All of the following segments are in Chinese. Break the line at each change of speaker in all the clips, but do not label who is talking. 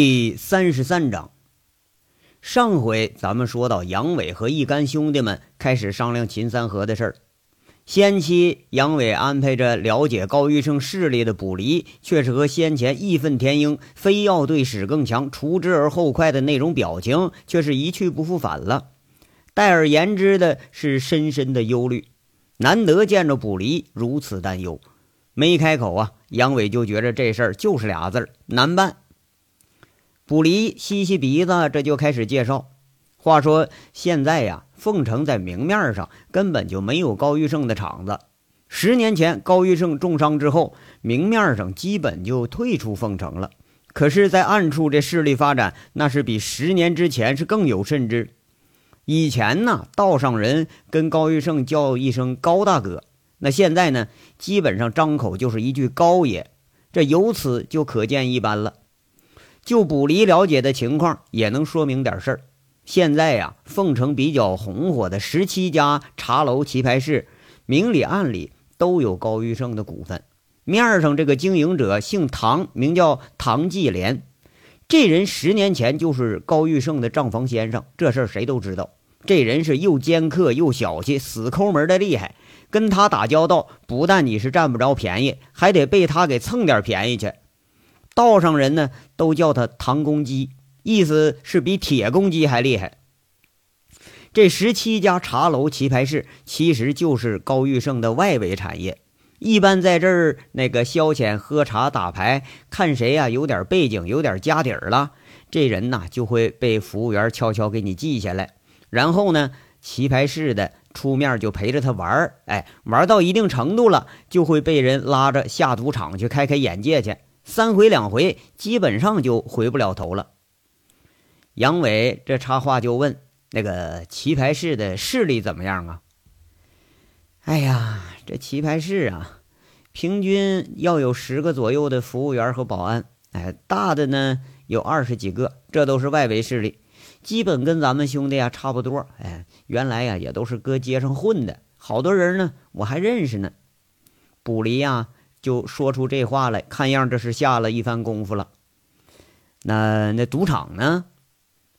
第三十三章，上回咱们说到，杨伟和一干兄弟们开始商量秦三河的事儿。先期，杨伟安排着了解高玉胜势力的卜离，却是和先前义愤填膺、非要对史更强除之而后快的那种表情，却是一去不复返了。代而言之的是深深的忧虑。难得见着卜离如此担忧，没开口啊，杨伟就觉着这事儿就是俩字儿难办。卜离吸吸鼻子，这就开始介绍。话说现在呀，凤城在明面上根本就没有高玉胜的场子。十年前高玉胜重伤之后，明面上基本就退出凤城了。可是，在暗处这势力发展，那是比十年之前是更有甚之。以前呢，道上人跟高玉胜叫一声高大哥，那现在呢，基本上张口就是一句高爷。这由此就可见一斑了。就卜离了解的情况，也能说明点事儿。现在呀，凤城比较红火的十七家茶楼、棋牌室，明里暗里都有高玉胜的股份。面上这个经营者姓唐，名叫唐继莲。这人十年前就是高玉胜的账房先生，这事儿谁都知道。这人是又尖刻又小气，死抠门的厉害。跟他打交道，不但你是占不着便宜，还得被他给蹭点便宜去。道上人呢，都叫他唐公鸡，意思是比铁公鸡还厉害。这十七家茶楼、棋牌室，其实就是高玉胜的外围产业。一般在这儿那个消遣、喝茶、打牌，看谁呀有点背景、有点家底儿了，这人呐就会被服务员悄悄给你记下来。然后呢，棋牌室的出面就陪着他玩儿，哎，玩到一定程度了，就会被人拉着下赌场去开开眼界去。三回两回，基本上就回不了头了。杨伟这插话就问：“那个棋牌室的势力怎么样啊？”哎呀，这棋牌室啊，平均要有十个左右的服务员和保安，哎，大的呢有二十几个，这都是外围势力，基本跟咱们兄弟啊差不多。哎，原来呀也都是搁街上混的，好多人呢我还认识呢。卜离呀。就说出这话来，看样这是下了一番功夫了。那那赌场呢？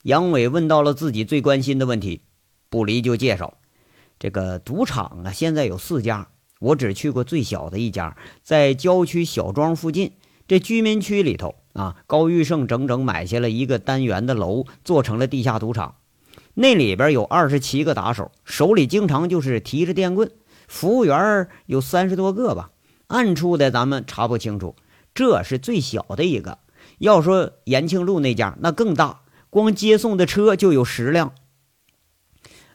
杨伟问到了自己最关心的问题。不离就介绍，这个赌场啊，现在有四家，我只去过最小的一家，在郊区小庄附近这居民区里头啊。高玉胜整整买下了一个单元的楼，做成了地下赌场。那里边有二十七个打手，手里经常就是提着电棍，服务员有三十多个吧。暗处的咱们查不清楚，这是最小的一个。要说延庆路那家，那更大，光接送的车就有十辆。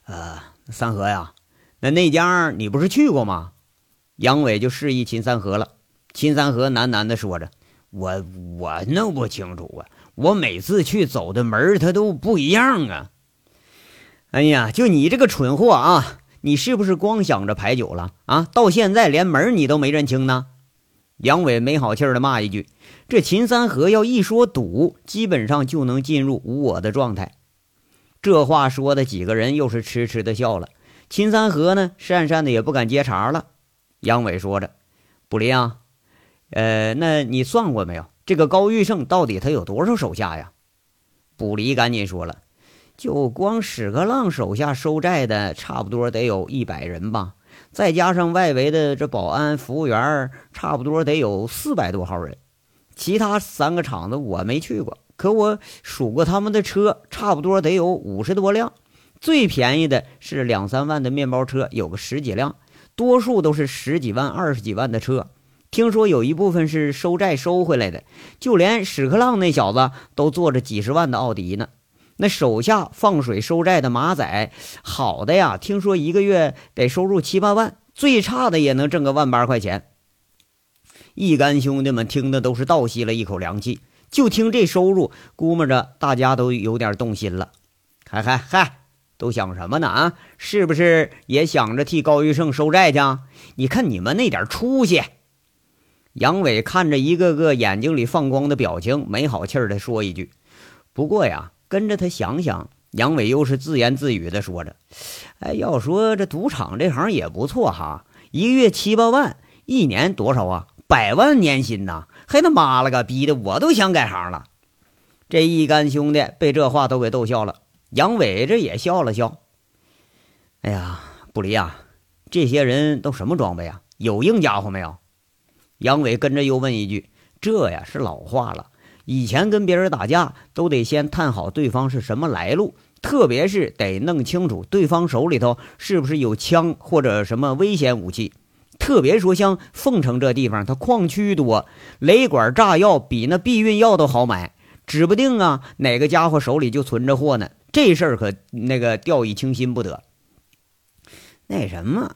呃，三河呀，那那家你不是去过吗？杨伟就示意秦三河了。秦三河喃喃地说着：“我我弄不清楚啊，我每次去走的门它都不一样啊。”哎呀，就你这个蠢货啊！你是不是光想着牌九了啊？到现在连门你都没认清呢？杨伟没好气儿的骂一句：“这秦三河要一说赌，基本上就能进入无我的状态。”这话说的几个人又是痴痴的笑了。秦三河呢，讪讪的也不敢接茬了。杨伟说着：“卜离啊，呃，那你算过没有？这个高玉胜到底他有多少手下呀？”卜离赶紧说了。就光史克浪手下收债的，差不多得有一百人吧，再加上外围的这保安、服务员，差不多得有四百多号人。其他三个厂子我没去过，可我数过他们的车，差不多得有五十多辆。最便宜的是两三万的面包车，有个十几辆，多数都是十几万、二十几万的车。听说有一部分是收债收回来的，就连史克浪那小子都坐着几十万的奥迪呢。那手下放水收债的马仔，好的呀，听说一个月得收入七八万，最差的也能挣个万八块钱。一干兄弟们听的都是倒吸了一口凉气，就听这收入，估摸着大家都有点动心了。嗨嗨嗨，都想什么呢？啊，是不是也想着替高玉胜收债去？你看你们那点出息！杨伟看着一个个眼睛里放光的表情，没好气儿的说一句：“不过呀。”跟着他想想，杨伟又是自言自语的说着：“哎，要说这赌场这行也不错哈，一个月七八万，一年多少啊？百万年薪呐！还他妈了个逼的，我都想改行了。”这一干兄弟被这话都给逗笑了，杨伟这也笑了笑。哎呀，不离啊，这些人都什么装备啊？有硬家伙没有？杨伟跟着又问一句：“这呀是老话了，以前跟别人打架都得先探好对方是什么来路，特别是得弄清楚对方手里头是不是有枪或者什么危险武器。特别说像凤城这地方，它矿区多，雷管炸药比那避孕药都好买，指不定啊哪个家伙手里就存着货呢。这事儿可那个掉以轻心不得。那什么，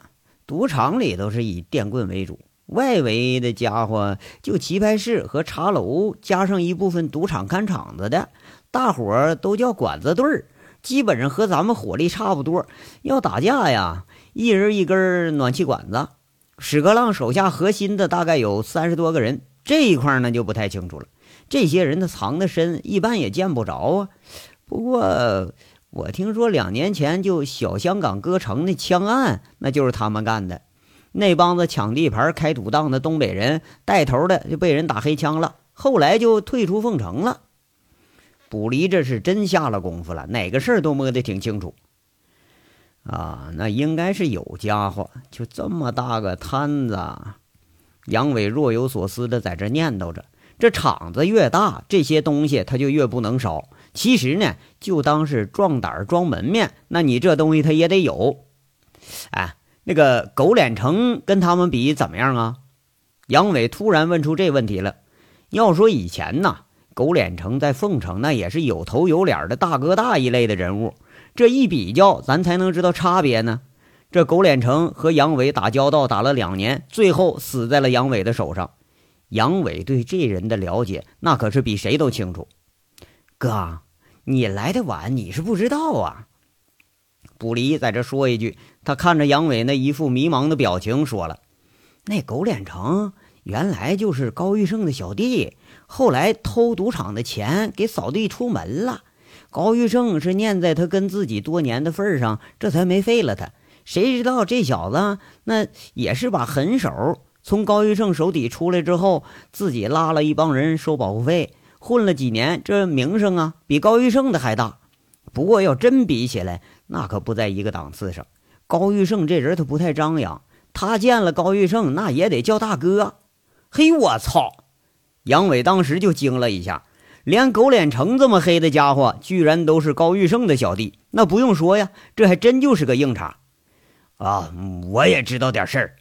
赌场里都是以电棍为主。”外围的家伙就棋牌室和茶楼，加上一部分赌场看场子的，大伙儿都叫管子队儿，基本上和咱们火力差不多。要打架呀，一人一根暖气管子。史格浪手下核心的大概有三十多个人，这一块呢就不太清楚了。这些人他藏得深，一般也见不着啊。不过我听说两年前就小香港歌城那枪案，那就是他们干的。那帮子抢地盘、开赌档的东北人带头的就被人打黑枪了，后来就退出凤城了。卜离这是真下了功夫了，哪个事儿都摸得挺清楚。啊，那应该是有家伙，就这么大个摊子。杨伟若有所思的在这念叨着：这场子越大，这些东西他就越不能少。其实呢，就当是壮胆装门面，那你这东西他也得有。哎。那个狗脸城跟他们比怎么样啊？杨伟突然问出这问题了。要说以前呐，狗脸城在凤城那也是有头有脸的大哥大一类的人物。这一比较，咱才能知道差别呢。这狗脸城和杨伟打交道打了两年，最后死在了杨伟的手上。杨伟对这人的了解，那可是比谁都清楚。哥，你来的晚，你是不知道啊。卜离在这说一句。他看着杨伟那一副迷茫的表情，说了：“那狗脸成原来就是高玉胜的小弟，后来偷赌场的钱给扫地出门了。高玉胜是念在他跟自己多年的份上，这才没废了他。谁知道这小子那也是把狠手，从高玉胜手底出来之后，自己拉了一帮人收保护费，混了几年，这名声啊比高玉胜的还大。不过要真比起来，那可不在一个档次上。”高玉胜这人他不太张扬，他见了高玉胜那也得叫大哥。嘿，我操！杨伟当时就惊了一下，连狗脸成这么黑的家伙，居然都是高玉胜的小弟。那不用说呀，这还真就是个硬茬啊！我也知道点事儿。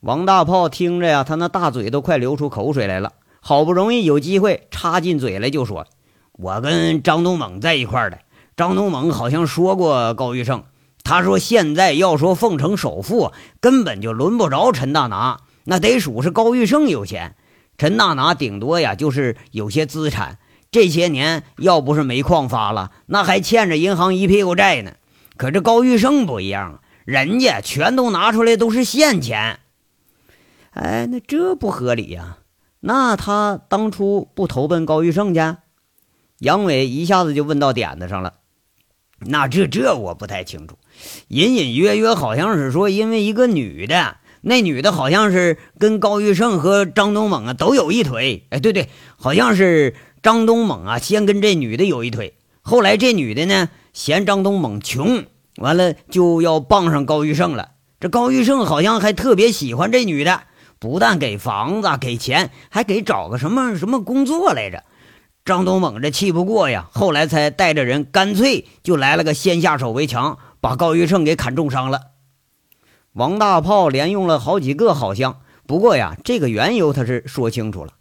王大炮听着呀，他那大嘴都快流出口水来了。好不容易有机会插进嘴来，就说：“我跟张东猛在一块儿的，张东猛好像说过高玉胜。”他说：“现在要说凤城首富，根本就轮不着陈大拿，那得数是高玉胜有钱。陈大拿顶多呀，就是有些资产。这些年要不是煤矿发了，那还欠着银行一屁股债呢。可这高玉胜不一样，人家全都拿出来都是现钱。哎，那这不合理呀？那他当初不投奔高玉胜去？”杨伟一下子就问到点子上了。那这这我不太清楚。隐隐约约好像是说，因为一个女的，那女的好像是跟高玉胜和张东猛啊都有一腿。哎，对对，好像是张东猛啊先跟这女的有一腿，后来这女的呢嫌张东猛穷，完了就要傍上高玉胜了。这高玉胜好像还特别喜欢这女的，不但给房子给钱，还给找个什么什么工作来着。张东猛这气不过呀，后来才带着人干脆就来了个先下手为强。把高玉胜给砍重伤了，王大炮连用了好几个好像，不过呀，这个缘由他是说清楚了。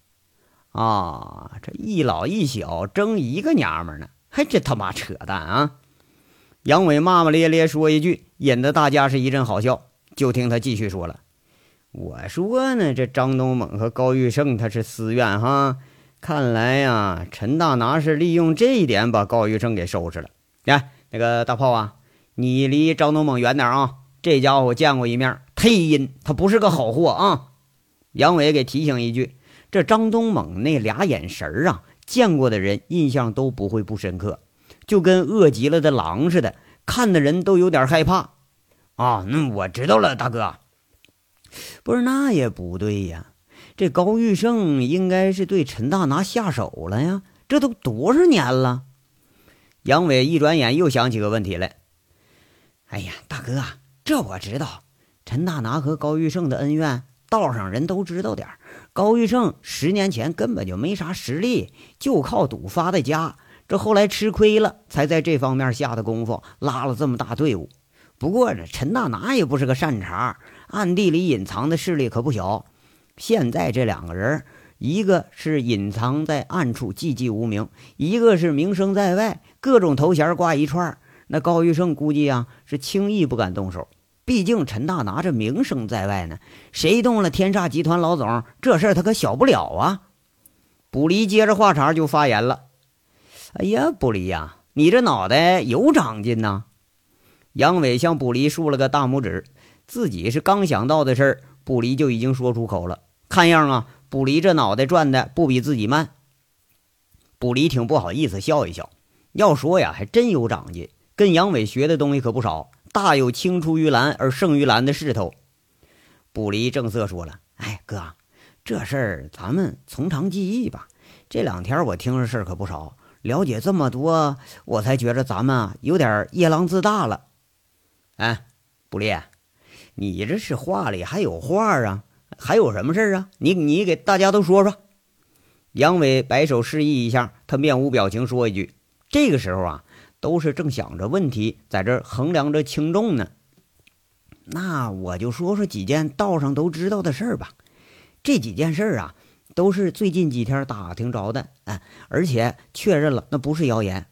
啊，这一老一小争一个娘们呢，还真他妈扯淡啊！杨伟骂骂咧咧说一句，引得大家是一阵好笑。就听他继续说了：“我说呢，这张东猛和高玉胜他是私怨哈，看来呀，陈大拿是利用这一点把高玉生给收拾了。来，那个大炮啊！”你离张东猛远点啊！这家伙见过一面，忒阴，他不是个好货啊！杨伟给提醒一句：这张东猛那俩眼神啊，见过的人印象都不会不深刻，就跟饿极了的狼似的，看的人都有点害怕啊！那我知道了，大哥。不是那也不对呀，这高玉胜应该是对陈大拿下手了呀，这都多少年了？杨伟一转眼又想起个问题来。哎呀，大哥，这我知道，陈大拿和高玉胜的恩怨，道上人都知道点高玉胜十年前根本就没啥实力，就靠赌发的家。这后来吃亏了，才在这方面下的功夫，拉了这么大队伍。不过这陈大拿也不是个善茬，暗地里隐藏的势力可不小。现在这两个人，一个是隐藏在暗处寂寂无名，一个是名声在外，各种头衔挂一串。那高玉胜估计啊是轻易不敢动手，毕竟陈大拿这名声在外呢，谁动了天煞集团老总，这事儿他可小不了啊。卜离接着话茬就发言了。哎呀，卜离呀，你这脑袋有长进呐！杨伟向卜离竖了个大拇指，自己是刚想到的事儿，卜离就已经说出口了。看样啊，卜离这脑袋转的不比自己慢。卜离挺不好意思，笑一笑。要说呀，还真有长进，跟杨伟学的东西可不少，大有青出于蓝而胜于蓝的势头。卜离正色说了：“哎，哥，这事儿咱们从长计议吧。这两天我听着事儿可不少。”了解这么多，我才觉着咱们啊有点夜郎自大了。哎，不烈，你这是话里还有话啊？还有什么事啊？你你给大家都说说。杨伟摆手示意一下，他面无表情说一句：“这个时候啊，都是正想着问题，在这衡量着轻重呢。那我就说说几件道上都知道的事儿吧。这几件事啊。”都是最近几天打听着的，哎，而且确认了，那不是谣言。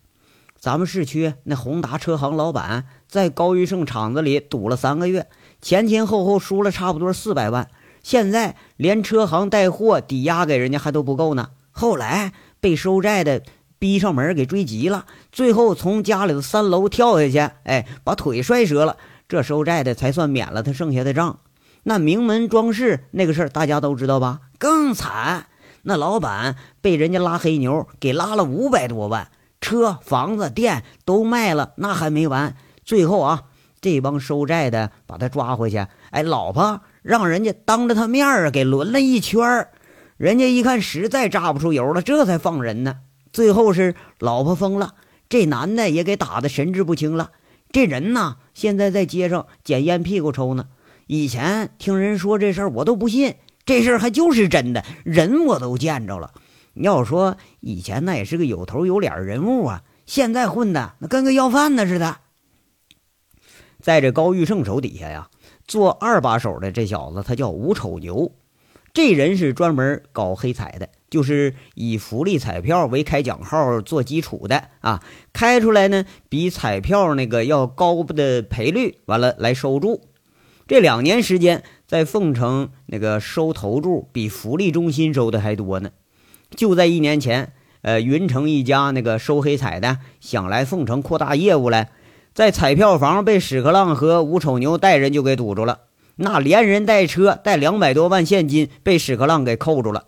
咱们市区那宏达车行老板在高玉胜厂子里赌了三个月，前前后后输了差不多四百万，现在连车行带货抵押给人家还都不够呢。后来被收债的逼上门给追急了，最后从家里的三楼跳下去，哎，把腿摔折了，这收债的才算免了他剩下的账。那名门装饰那个事儿大家都知道吧？更惨，那老板被人家拉黑牛，给拉了五百多万，车、房子、店都卖了，那还没完。最后啊，这帮收债的把他抓回去，哎，老婆让人家当着他面儿给轮了一圈，人家一看实在榨不出油了，这才放人呢。最后是老婆疯了，这男的也给打的神志不清了。这人呢，现在在街上捡烟屁股抽呢。以前听人说这事儿，我都不信。这事儿还就是真的，人我都见着了。要说以前那也是个有头有脸人物啊，现在混的那跟个要饭的似的。在这高玉胜手底下呀，做二把手的这小子他叫吴丑牛，这人是专门搞黑彩的，就是以福利彩票为开奖号做基础的啊，开出来呢比彩票那个要高的赔率，完了来收注。这两年时间，在凤城那个收投注比福利中心收的还多呢。就在一年前，呃，云城一家那个收黑彩的想来凤城扩大业务来，在彩票房被屎壳郎和吴丑牛带人就给堵住了。那连人带车带两百多万现金被屎壳郎给扣住了。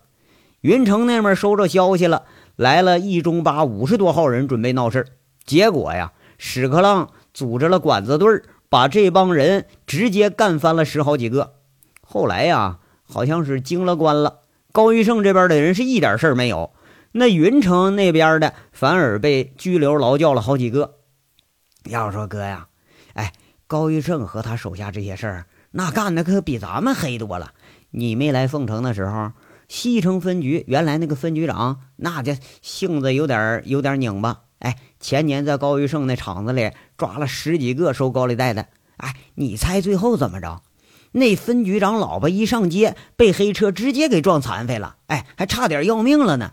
云城那边收着消息了，来了一中八五十多号人准备闹事结果呀，屎壳郎组织了管子队。把这帮人直接干翻了十好几个，后来呀，好像是惊了官了。高玉胜这边的人是一点事儿没有，那云城那边的反而被拘留劳教了好几个。要说哥呀，哎，高玉胜和他手下这些事儿，那干的可比咱们黑多了。你没来凤城的时候，西城分局原来那个分局长，那家性子有点有点拧巴。哎，前年在高玉胜那厂子里抓了十几个收高利贷的。哎，你猜最后怎么着？那分局长老婆一上街，被黑车直接给撞残废了。哎，还差点要命了呢。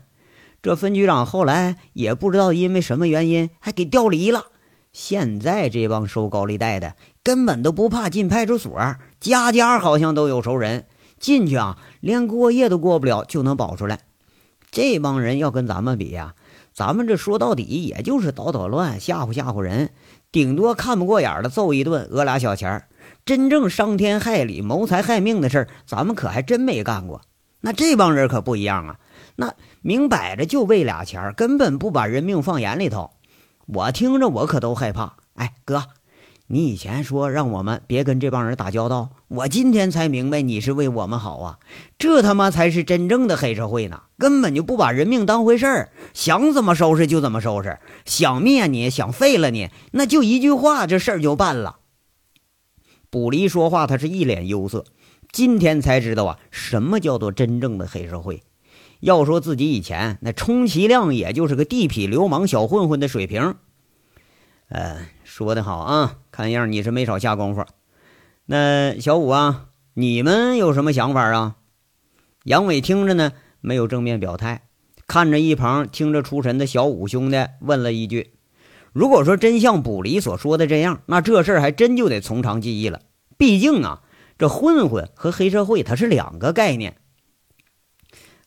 这分局长后来也不知道因为什么原因，还给调离了。现在这帮收高利贷的根本都不怕进派出所，家家好像都有熟人，进去啊，连过夜都过不了，就能保出来。这帮人要跟咱们比呀。咱们这说到底也就是捣捣乱、吓唬吓唬人，顶多看不过眼的揍一顿，讹俩小钱真正伤天害理、谋财害命的事儿，咱们可还真没干过。那这帮人可不一样啊，那明摆着就为俩钱根本不把人命放眼里头。我听着我可都害怕。哎，哥，你以前说让我们别跟这帮人打交道，我今天才明白你是为我们好啊！这他妈才是真正的黑社会呢，根本就不把人命当回事儿，想怎么收拾就怎么收拾，想灭你想废了你，那就一句话，这事儿就办了。卜离说话，他是一脸忧色，今天才知道啊，什么叫做真正的黑社会。要说自己以前那充其量也就是个地痞流氓小混混的水平。呃，说的好啊，看样你是没少下功夫。那小五啊，你们有什么想法啊？杨伟听着呢，没有正面表态，看着一旁听着出神的小五兄弟，问了一句：“如果说真像卜离所说的这样，那这事儿还真就得从长计议了。毕竟啊，这混混和黑社会它是两个概念。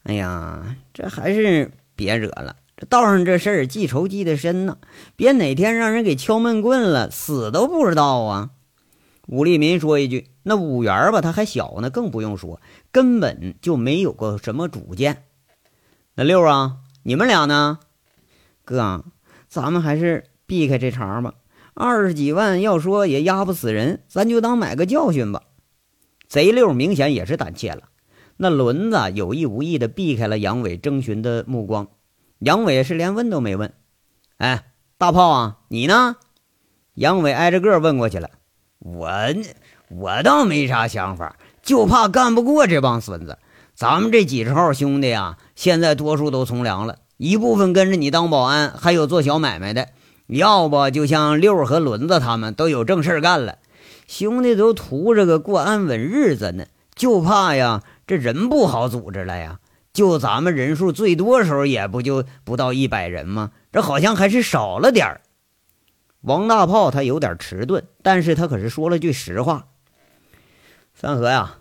哎呀，这还是别惹了。”这道上这事儿记仇记得深呢，别哪天让人给敲闷棍了，死都不知道啊！武立民说一句：“那五元吧，他还小呢，更不用说，根本就没有过什么主见。”那六啊，你们俩呢？哥，咱们还是避开这茬吧。二十几万，要说也压不死人，咱就当买个教训吧。贼六明显也是胆怯了。那轮子有意无意的避开了杨伟征询的目光。杨伟是连问都没问，哎，大炮啊，你呢？杨伟挨着个问过去了。我我倒没啥想法，就怕干不过这帮孙子。咱们这几十号兄弟啊，现在多数都从良了，一部分跟着你当保安，还有做小买卖的。要不就像六和轮子他们都有正事干了，兄弟都图着个过安稳日子呢，就怕呀，这人不好组织了呀。就咱们人数最多时候，也不就不到一百人吗？这好像还是少了点儿。王大炮他有点迟钝，但是他可是说了句实话。三河呀，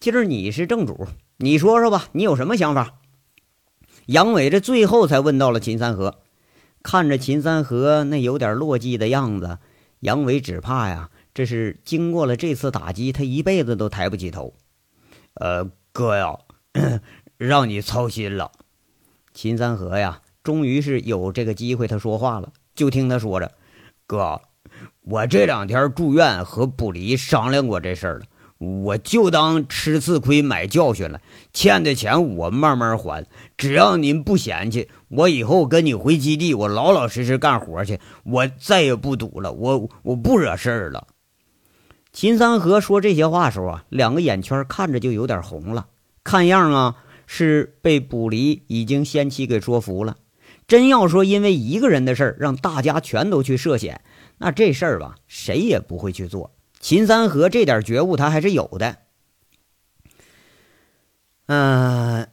今儿你是正主，你说说吧，你有什么想法？杨伟这最后才问到了秦三河，看着秦三河那有点落寂的样子，杨伟只怕呀，这是经过了这次打击，他一辈子都抬不起头。呃，哥呀。让你操心了，秦三河呀，终于是有这个机会，他说话了。就听他说着：“哥，我这两天住院，和卜离商量过这事儿了，我就当吃次亏买教训了。欠的钱我慢慢还，只要您不嫌弃，我以后跟你回基地，我老老实实干活去，我再也不赌了，我我不惹事儿了。”秦三河说这些话时候啊，两个眼圈看着就有点红了，看样啊。是被卜离已经先期给说服了。真要说因为一个人的事儿让大家全都去涉险，那这事儿吧，谁也不会去做。秦三河这点觉悟他还是有的。嗯，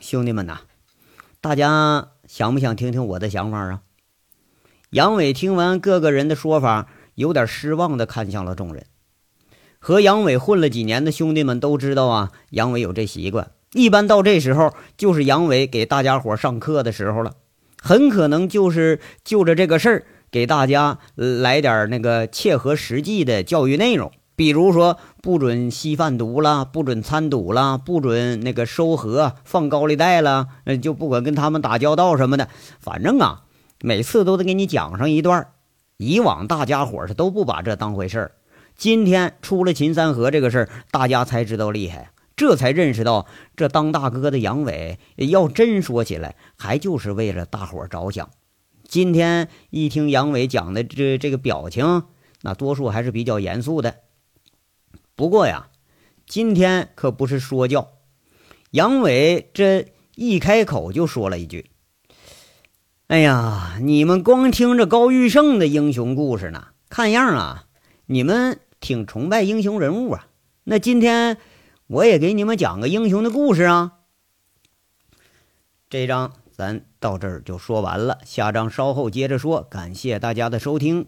兄弟们呐，大家想不想听听我的想法啊？杨伟听完各个人的说法，有点失望的看向了众人。和杨伟混了几年的兄弟们都知道啊，杨伟有这习惯。一般到这时候，就是杨伟给大家伙上课的时候了，很可能就是就着这个事儿给大家来点那个切合实际的教育内容，比如说不准吸贩毒了，不准参赌了，不准那个收合放高利贷了，就不管跟他们打交道什么的，反正啊，每次都得给你讲上一段。以往大家伙是都不把这当回事儿，今天出了秦三河这个事儿，大家才知道厉害。这才认识到，这当大哥的杨伟，要真说起来，还就是为了大伙着想。今天一听杨伟讲的这这个表情，那多数还是比较严肃的。不过呀，今天可不是说教。杨伟这一开口就说了一句：“哎呀，你们光听着高玉胜的英雄故事呢，看样啊，你们挺崇拜英雄人物啊。那今天。”我也给你们讲个英雄的故事啊！这章咱到这儿就说完了，下章稍后接着说。感谢大家的收听。